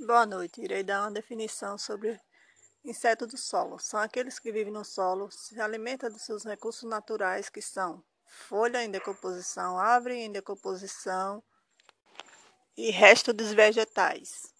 Boa noite. Irei dar uma definição sobre insetos do solo. São aqueles que vivem no solo, se alimentam dos seus recursos naturais, que são folha em decomposição, árvore em decomposição e resto dos vegetais.